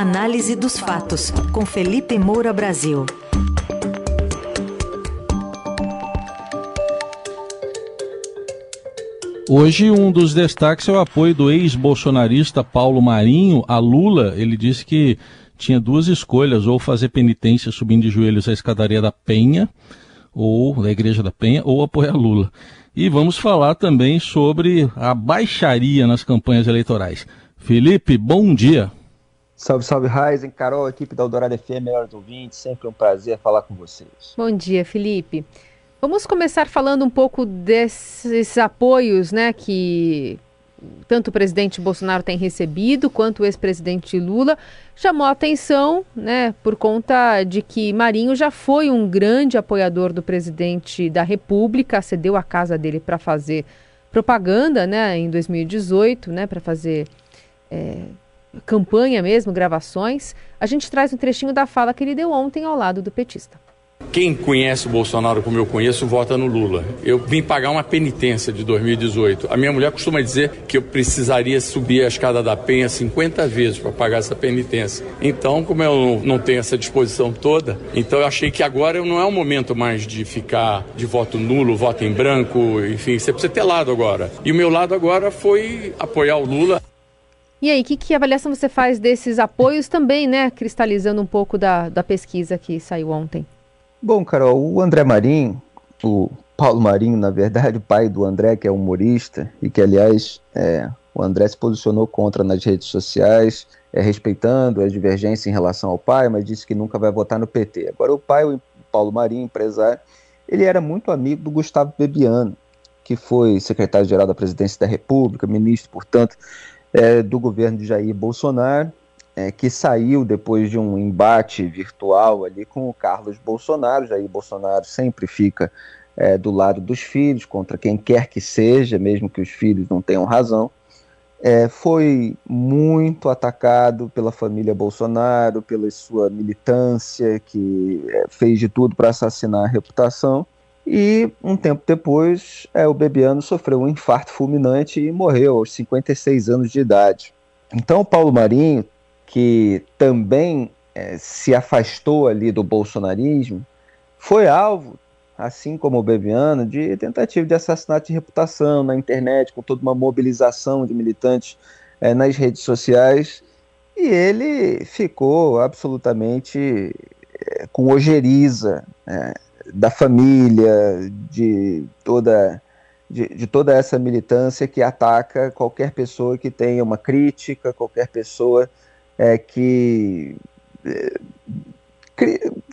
Análise dos fatos, com Felipe Moura Brasil. Hoje, um dos destaques é o apoio do ex-bolsonarista Paulo Marinho a Lula. Ele disse que tinha duas escolhas, ou fazer penitência subindo de joelhos à escadaria da Penha, ou da Igreja da Penha, ou apoiar Lula. E vamos falar também sobre a baixaria nas campanhas eleitorais. Felipe, bom dia. Salve, salve, Raizen, Carol, equipe da Eldorado FM, melhores ouvintes, sempre um prazer falar com vocês. Bom dia, Felipe. Vamos começar falando um pouco desses apoios, né, que tanto o presidente Bolsonaro tem recebido quanto o ex-presidente Lula, chamou a atenção, né, por conta de que Marinho já foi um grande apoiador do presidente da República, cedeu a casa dele para fazer propaganda, né, em 2018, né, para fazer é, campanha mesmo, gravações. A gente traz um trechinho da fala que ele deu ontem ao lado do petista. Quem conhece o Bolsonaro como eu conheço, vota no Lula. Eu vim pagar uma penitência de 2018. A minha mulher costuma dizer que eu precisaria subir a escada da penha 50 vezes para pagar essa penitência. Então, como eu não tenho essa disposição toda, então eu achei que agora não é o momento mais de ficar de voto nulo, voto em branco, enfim, você precisa ter lado agora. E o meu lado agora foi apoiar o Lula. E aí, que, que avaliação você faz desses apoios também, né? Cristalizando um pouco da, da pesquisa que saiu ontem. Bom, Carol, o André Marinho, o Paulo Marinho, na verdade, o pai do André, que é humorista, e que, aliás, é, o André se posicionou contra nas redes sociais, é, respeitando as divergências em relação ao pai, mas disse que nunca vai votar no PT. Agora, o pai, o Paulo Marinho, empresário, ele era muito amigo do Gustavo Bebiano, que foi secretário-geral da Presidência da República, ministro, portanto, é, do governo de Jair Bolsonaro, é, que saiu depois de um embate virtual ali com o Carlos Bolsonaro. Jair Bolsonaro sempre fica é, do lado dos filhos, contra quem quer que seja, mesmo que os filhos não tenham razão. É, foi muito atacado pela família Bolsonaro, pela sua militância, que é, fez de tudo para assassinar a reputação. E um tempo depois, é, o Bebiano sofreu um infarto fulminante e morreu aos 56 anos de idade. Então, o Paulo Marinho que também é, se afastou ali do bolsonarismo, foi alvo, assim como o Bebiano, de tentativa de assassinato de reputação na internet, com toda uma mobilização de militantes é, nas redes sociais, e ele ficou absolutamente é, com ojeriza é, da família, de toda, de, de, toda essa militância que ataca qualquer pessoa que tenha uma crítica, qualquer pessoa é, que, é,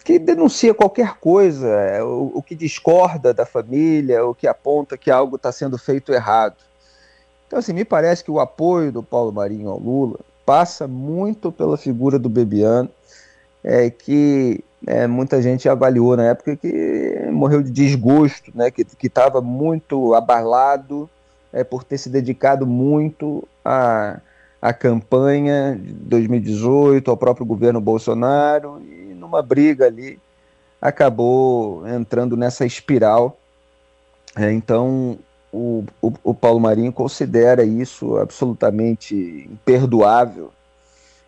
que denuncia qualquer coisa, é, o, o, que discorda da família, o que aponta que algo está sendo feito errado. Então, assim, me parece que o apoio do Paulo Marinho ao Lula passa muito pela figura do Bebiano, é, que é, muita gente avaliou na época que morreu de desgosto, né, que estava muito abalado é, por ter se dedicado muito a a campanha de 2018, ao próprio governo Bolsonaro, e numa briga ali acabou entrando nessa espiral. É, então, o, o, o, Paulo Marinho considera isso absolutamente imperdoável,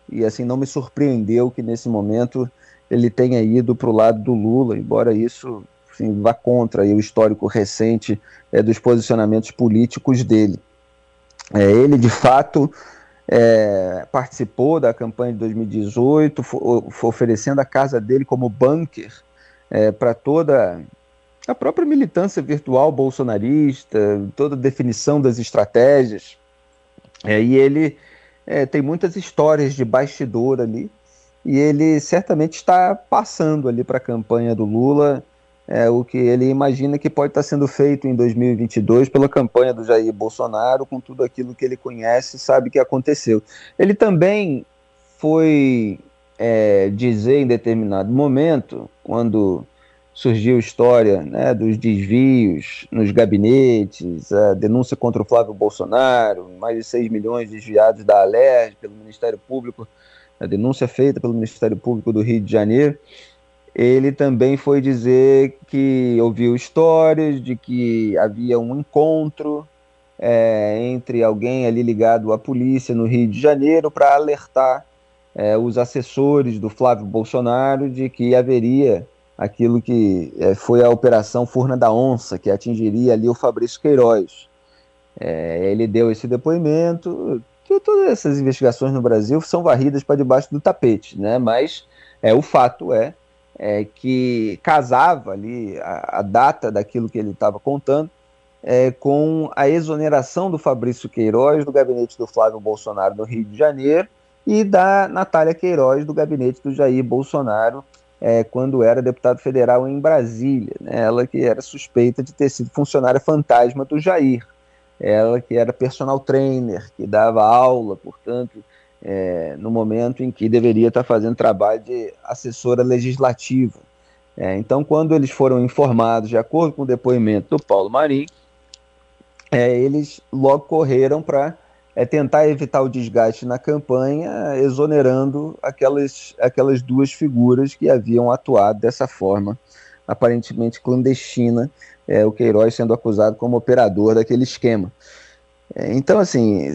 e assim não me surpreendeu que nesse momento ele tenha ido para o lado do Lula, embora isso assim, vá contra aí, o histórico recente é, dos posicionamentos políticos dele. É, ele, de fato, é, participou da campanha de 2018, foi, oferecendo a casa dele como bunker é, para toda a própria militância virtual bolsonarista, toda a definição das estratégias. É, e ele é, tem muitas histórias de bastidor ali, e ele certamente está passando ali para a campanha do Lula é, o que ele imagina que pode estar sendo feito em 2022 pela campanha do Jair Bolsonaro, com tudo aquilo que ele conhece e sabe que aconteceu. Ele também foi é, dizer em determinado momento, quando surgiu a história né, dos desvios nos gabinetes, a denúncia contra o Flávio Bolsonaro, mais de 6 milhões desviados da Alerj pelo Ministério Público, a denúncia feita pelo Ministério Público do Rio de Janeiro ele também foi dizer que ouviu histórias de que havia um encontro é, entre alguém ali ligado à polícia no Rio de Janeiro para alertar é, os assessores do Flávio Bolsonaro de que haveria aquilo que é, foi a Operação Furna da Onça, que atingiria ali o Fabrício Queiroz. É, ele deu esse depoimento, todas essas investigações no Brasil são varridas para debaixo do tapete, né? mas é, o fato é, é que casava ali a, a, data daquilo que ele estava contando é, com a exoneração do Fabrício Queiroz do gabinete do Flávio Bolsonaro no Rio de Janeiro e da Natália Queiroz do gabinete do Jair Bolsonaro é, quando era deputado federal em Brasília. Né? Ela que era suspeita de ter sido funcionária fantasma do Jair. Ela que era personal trainer, que dava aula, portanto, é, no momento em que deveria estar fazendo trabalho de assessora legislativa. É, então, quando eles foram informados, de acordo com o depoimento do Paulo Marim, é, eles logo correram para é, tentar evitar o desgaste na campanha, exonerando aquelas, aquelas duas figuras que haviam atuado dessa forma, aparentemente clandestina, é, o Queiroz sendo acusado como operador daquele esquema. É, então, assim,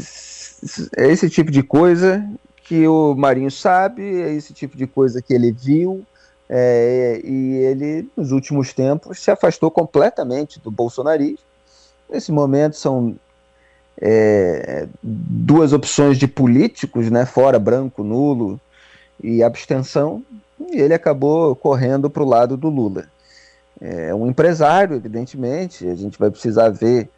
é esse tipo de coisa que o Marinho sabe, é esse tipo de coisa que ele viu, é, e ele, nos últimos tempos, se afastou completamente do bolsonarismo. Nesse momento, são é, duas opções de políticos, né, fora branco, nulo e abstenção, e ele acabou correndo para o lado do Lula. É um empresário, evidentemente, a gente vai precisar ver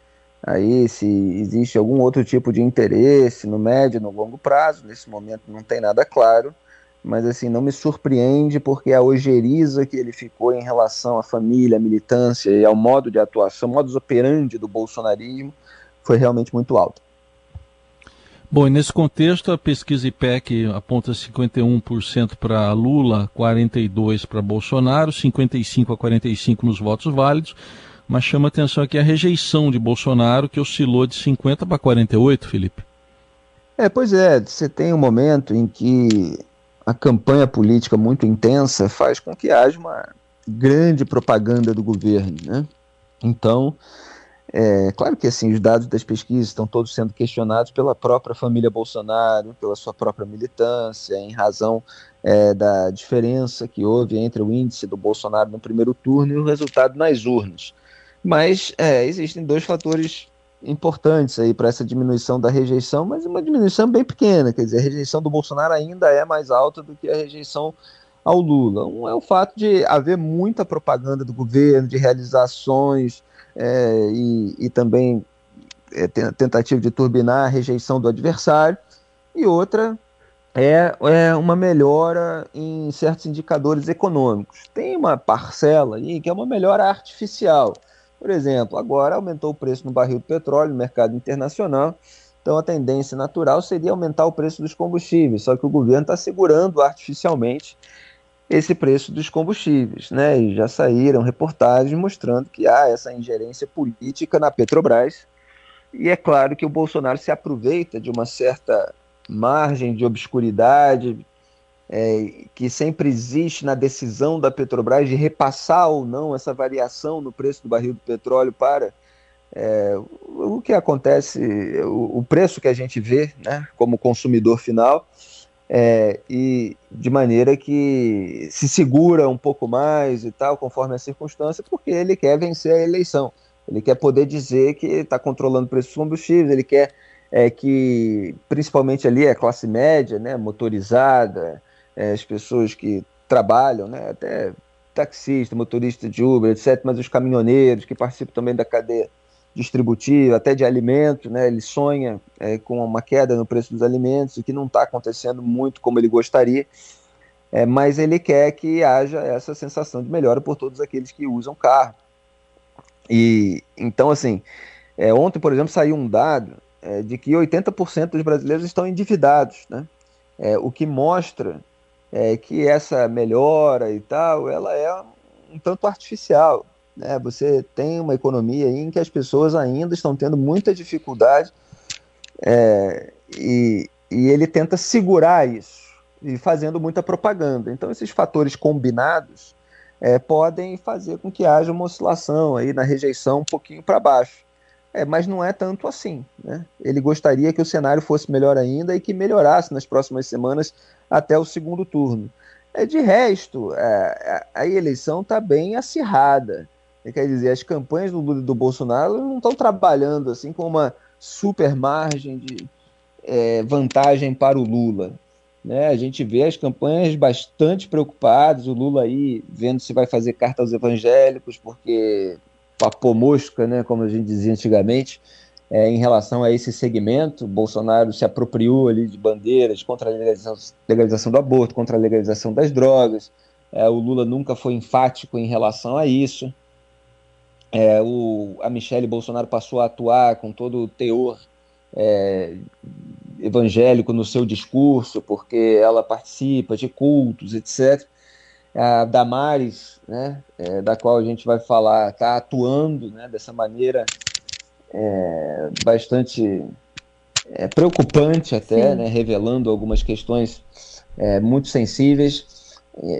aí se existe algum outro tipo de interesse no médio, no longo prazo. Nesse momento não tem nada claro, mas assim não me surpreende porque a ojeriza que ele ficou em relação à família, à militância e ao modo de atuação, modus operandi do bolsonarismo foi realmente muito alta. Bom, e nesse contexto, a pesquisa IPEC aponta 51% para Lula, 42% para Bolsonaro, 55% a 45% nos votos válidos mas chama atenção aqui a rejeição de Bolsonaro, que oscilou de 50 para 48, Felipe. É, pois é, você tem um momento em que a campanha política muito intensa faz com que haja uma grande propaganda do governo, né? Então, é claro que assim os dados das pesquisas estão todos sendo questionados pela própria família Bolsonaro, pela sua própria militância, em razão é, da diferença que houve entre o índice do Bolsonaro no primeiro turno e o resultado nas urnas. Mas é, existem dois fatores importantes aí para essa diminuição da rejeição, mas uma diminuição bem pequena, quer dizer, a rejeição do Bolsonaro ainda é mais alta do que a rejeição ao Lula. Um é o fato de haver muita propaganda do governo, de realizações é, e, e, também é, tentativa de turbinar a rejeição do adversário, e outra é, é uma melhora em certos indicadores econômicos. Tem uma parcela aí que é uma melhora artificial por exemplo, agora aumentou o preço no barril de petróleo no mercado internacional, então a tendência natural seria aumentar o preço dos combustíveis, só que o governo está segurando artificialmente esse preço dos combustíveis, né? E já saíram reportagens mostrando que há essa ingerência política na Petrobras. E é claro que o Bolsonaro se aproveita de uma certa margem de obscuridade, é, que sempre existe na decisão da Petrobras de repassar ou não essa variação no preço do barril do petróleo para é, o que acontece, o, o, preço que a gente vê né, como consumidor final, é, e de maneira que se segura um pouco mais e tal, conforme a circunstância, porque ele quer vencer a eleição. Ele quer poder dizer que está controlando o preço dos combustíveis, ele quer é, que, principalmente ali, a classe média, né, motorizada, é, as pessoas que trabalham, né, até taxista, motorista de Uber, etc., mas os caminhoneiros que participam também da cadeia distributiva, até de alimentos, né, ele sonha é, com uma queda no preço dos alimentos, o que não está acontecendo muito como ele gostaria, é, mas ele quer que haja essa sensação de melhora por todos aqueles que usam carro. E então, assim, é, ontem, por exemplo, saiu um dado é, de que 80% dos brasileiros estão endividados, né? É, o que mostra é, que essa melhora e tal, ela é um tanto artificial. Né? Você tem uma economia em que as pessoas ainda estão tendo muita dificuldade é, e, e ele tenta segurar isso e fazendo muita propaganda. Então esses fatores combinados é, podem fazer com que haja uma oscilação aí na rejeição um pouquinho para baixo. é, mas não é tanto assim. Né? Ele gostaria que o cenário fosse melhor ainda e que melhorasse nas próximas semanas até o segundo turno. É, de resto, é, a eleição está bem acirrada. Quer dizer, as campanhas do Lula e do Bolsonaro não estão trabalhando assim com uma super margem de é, vantagem para o Lula. Né? A gente vê as campanhas bastante preocupadas, o Lula aí vendo se vai fazer carta aos evangélicos, porque papou mosca, né, como a gente dizia antigamente, é, em relação a esse segmento. Bolsonaro se apropriou ali de bandeiras contra a legalização, legalização do aborto, contra a legalização das drogas. É, o Lula nunca foi enfático em relação a isso. É, o, a Michelle Bolsonaro passou a atuar com todo o teor é, evangélico no seu discurso, porque ela participa de cultos, etc. A Damares, né, é, da qual a gente vai falar, está atuando né, dessa maneira é, bastante é, preocupante até, né, revelando algumas questões é, muito sensíveis.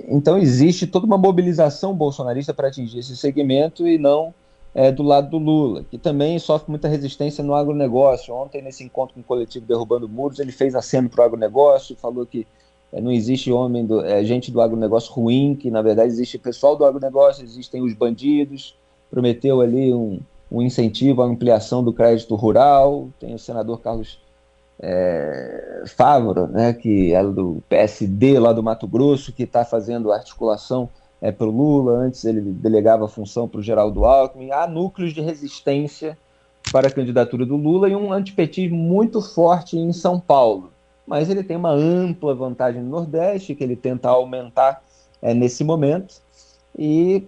Então existe toda uma mobilização bolsonarista para atingir esse segmento e não é, do lado do Lula, que também sofre muita resistência no agronegócio. Ontem, nesse encontro com o coletivo Derrubando Muros, ele fez aceno para o agronegócio, falou que é, não existe homem, do, é, gente do agronegócio ruim, que na verdade existe pessoal do agronegócio, existem os bandidos, prometeu ali um, um incentivo à ampliação do crédito rural, tem o senador Carlos é, Favro, né, que é do PSD lá do Mato Grosso, que está fazendo articulação é, para o Lula, antes ele delegava a função para o Geraldo Alckmin. Há núcleos de resistência para a candidatura do Lula e um antipetismo muito forte em São Paulo. Mas ele tem uma ampla vantagem no Nordeste, que ele tenta aumentar é, nesse momento, e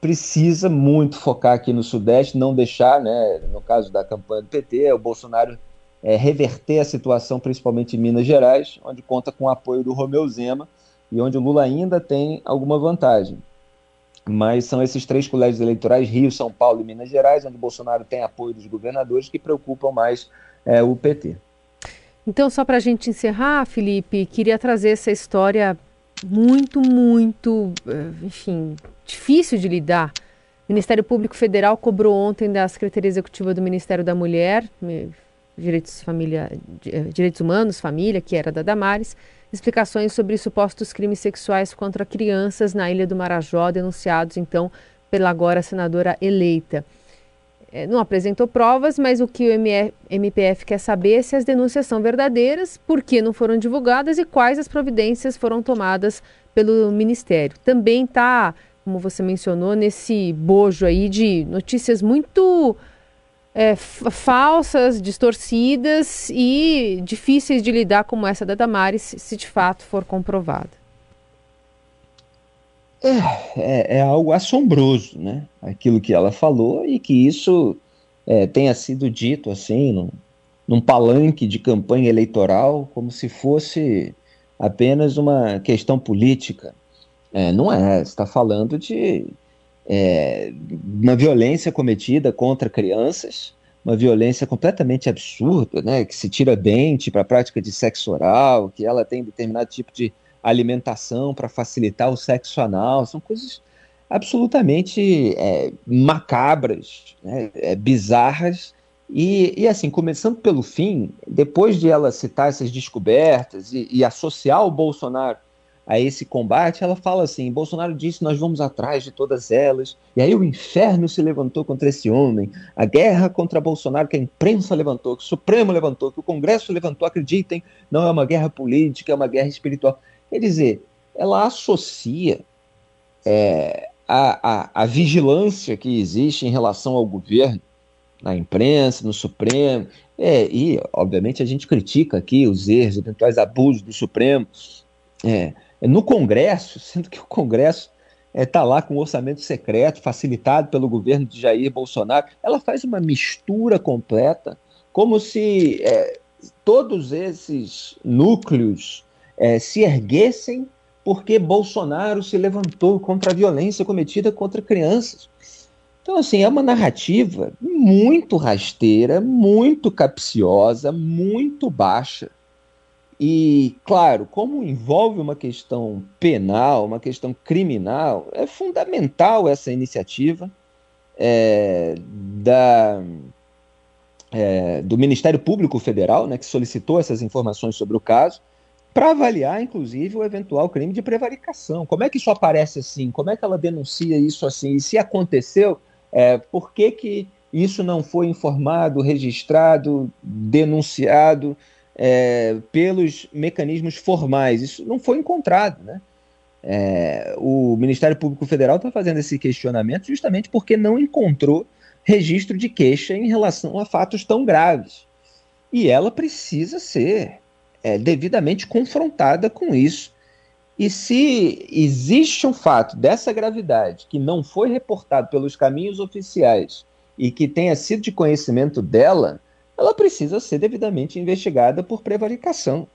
precisa muito focar aqui no Sudeste, não deixar, né, no caso da campanha do PT, o Bolsonaro é, reverter a situação, principalmente em Minas Gerais, onde conta com o apoio do Romeu Zema, e onde o Lula ainda tem alguma vantagem. Mas são esses três colégios eleitorais, Rio, São Paulo e Minas Gerais, onde o Bolsonaro tem apoio dos governadores, que preocupam mais é, o PT. Então, só para a gente encerrar, Felipe, queria trazer essa história muito, muito, eh, enfim, difícil de lidar. O Ministério Público Federal cobrou ontem da Secretaria Executiva do Ministério da Mulher, Direitos, Família, eh, Direitos Humanos, Família, que era da Damares, explicações sobre supostos crimes sexuais contra crianças na Ilha do Marajó, denunciados então pela agora senadora eleita. É, não apresentou provas, mas o que o MPF quer saber é se as denúncias são verdadeiras, por que não foram divulgadas e quais as providências foram tomadas pelo Ministério. Também está, como você mencionou, nesse bojo aí de notícias muito é, falsas, distorcidas e difíceis de lidar, como essa da Damares, se de fato for comprovada. É, é, é, algo assombroso, né? Aquilo que ela falou e que isso é, tenha sido dito assim, num, num palanque de campanha eleitoral, como se fosse apenas uma questão política. É, não é, está falando de é, uma violência cometida contra crianças, uma violência completamente absurda, né, que se tira dente para a prática de sexo oral, que ela tem determinado tipo de alimentação para facilitar o sexo anal, são coisas absolutamente é, macabras, né, é, bizarras, e, e, assim, começando pelo fim, depois de ela citar essas descobertas e, e associar o Bolsonaro a esse combate, ela fala assim: Bolsonaro disse nós vamos atrás de todas elas, e aí o inferno se levantou contra esse homem, a guerra contra Bolsonaro que a imprensa levantou, que o Supremo levantou, que o Congresso levantou, acreditem, não é uma guerra política, é uma guerra espiritual. Quer dizer, ela associa é, a, a, a vigilância que existe em relação ao governo, na imprensa, no Supremo, é, e obviamente a gente critica aqui os erros, eventuais abusos do Supremo. É, no Congresso, sendo que o Congresso está é, lá com orçamento secreto, facilitado pelo governo de Jair Bolsonaro. Ela faz uma mistura completa, como se é, todos esses núcleos é, se erguessem porque Bolsonaro se levantou contra a violência cometida contra crianças. Então, assim, é uma narrativa muito rasteira, muito capciosa, muito baixa. E, claro, como envolve uma questão penal, uma questão criminal, é fundamental essa iniciativa é, da, é, do Ministério Público Federal, né, que solicitou essas informações sobre o caso, para avaliar, inclusive, o eventual crime de prevaricação. Como é que isso aparece assim? Como é que ela denuncia isso assim? E se aconteceu, é, por que, que isso não foi informado, registrado, denunciado é, pelos mecanismos formais? Isso não foi encontrado, né? É, o Ministério Público Federal está fazendo esse questionamento justamente porque não encontrou registro de queixa em relação a fatos tão graves. E ela precisa ser é, devidamente confrontada com isso. E se existe um fato dessa gravidade que não foi reportado pelos caminhos oficiais e que tenha sido de conhecimento dela, ela precisa ser devidamente investigada por prevaricação.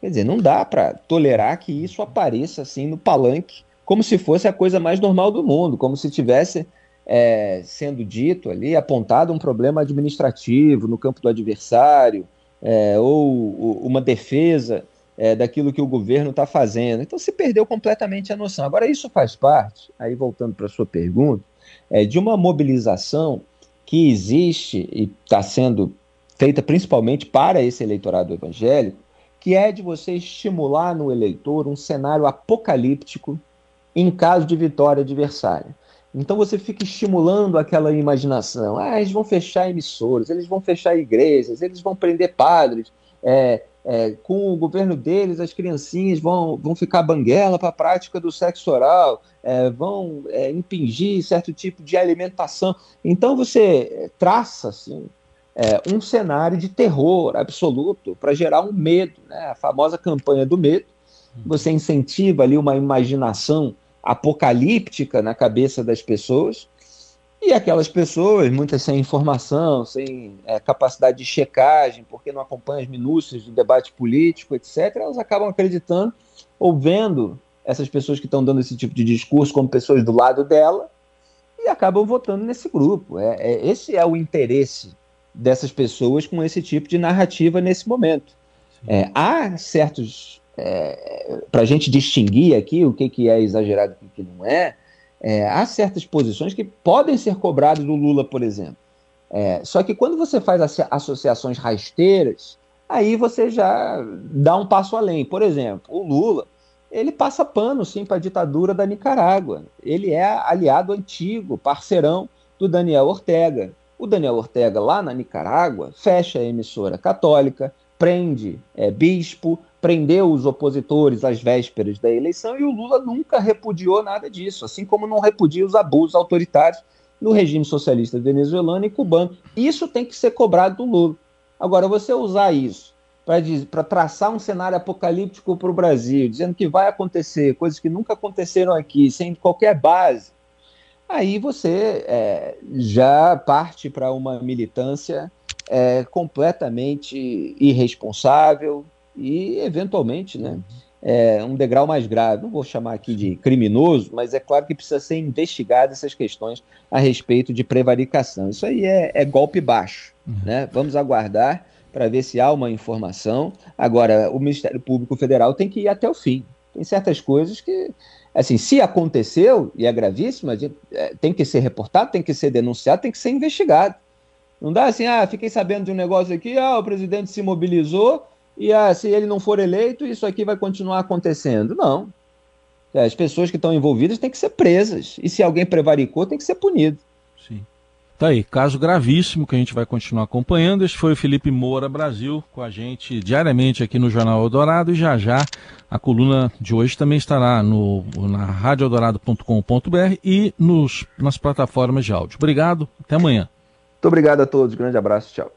Quer dizer, não dá para tolerar que isso apareça assim no palanque, como se fosse a coisa mais normal do mundo, como se tivesse é, sendo dito ali, apontado um problema administrativo no campo do adversário, é, ou uma defesa é, daquilo que o governo está fazendo. Então se perdeu completamente a noção. Agora, isso faz parte, aí voltando para a sua pergunta, é, de uma mobilização que existe e está sendo feita principalmente para esse eleitorado evangélico, que é de você estimular no eleitor um cenário apocalíptico em caso de vitória adversária. Então você fica estimulando aquela imaginação. Ah, eles vão fechar emissoras, eles vão fechar igrejas, eles vão prender padres. É, é, com o governo deles, as criancinhas vão, vão ficar banguela para a prática do sexo oral, é, vão é, impingir certo tipo de alimentação. Então você traça assim, é, um cenário de terror absoluto para gerar um medo, né? a famosa campanha do medo. Você incentiva ali uma imaginação apocalíptica na cabeça das pessoas. E aquelas pessoas, muitas sem informação, sem é, capacidade de checagem, porque não acompanham as minúcias do debate político, etc., elas acabam acreditando ou vendo essas pessoas que estão dando esse tipo de discurso como pessoas do lado dela e acabam votando nesse grupo. É, é esse é o interesse dessas pessoas com esse tipo de narrativa nesse momento. É, há certos é, para a gente distinguir aqui o que, que é exagerado e o que não é, é, há certas posições que podem ser cobradas do Lula, por exemplo. É, só que quando você faz associações rasteiras, aí você já dá um passo além. Por exemplo, o Lula, ele passa pano sim para a ditadura da Nicarágua. Ele é aliado antigo, parceirão do Daniel Ortega. O Daniel Ortega, lá na Nicarágua, fecha a emissora católica, prende é, bispo, prendeu os opositores às vésperas da eleição e o Lula nunca repudiou nada disso, assim como não repudia os abusos autoritários no regime socialista venezuelano e cubano. Isso tem que ser cobrado do Lula. Agora, você usar isso para traçar um cenário apocalíptico para o Brasil, dizendo que vai acontecer coisas que nunca aconteceram aqui, sem qualquer base, aí você é, já parte para uma militância é, completamente irresponsável e, eventualmente, né, é, um degrau mais grave. Não vou chamar aqui de criminoso, mas é claro que precisa ser investigado essas questões a respeito de prevaricação. Isso aí é, é golpe baixo. Uhum. Né? Vamos aguardar para ver se há uma informação. Agora, o Ministério Público Federal tem que ir até o fim. Tem certas coisas que, assim, se aconteceu e é gravíssimo, a gente, é, tem que ser reportado, tem que ser denunciado, tem que ser investigado. Não dá assim, ah, fiquei sabendo de um negócio aqui, ah, o presidente se mobilizou e ah, se ele não for eleito, isso aqui vai continuar acontecendo. Não. As pessoas que estão envolvidas têm que ser presas. E se alguém prevaricou, tem que ser punido. Sim. Tá aí, caso gravíssimo que a gente vai continuar acompanhando. Este foi o Felipe Moura Brasil com a gente diariamente aqui no Jornal Eldorado e já já a coluna de hoje também estará no, na radioeldorado.com.br e nos, nas plataformas de áudio. Obrigado, até amanhã. Muito obrigado a todos, grande abraço, tchau.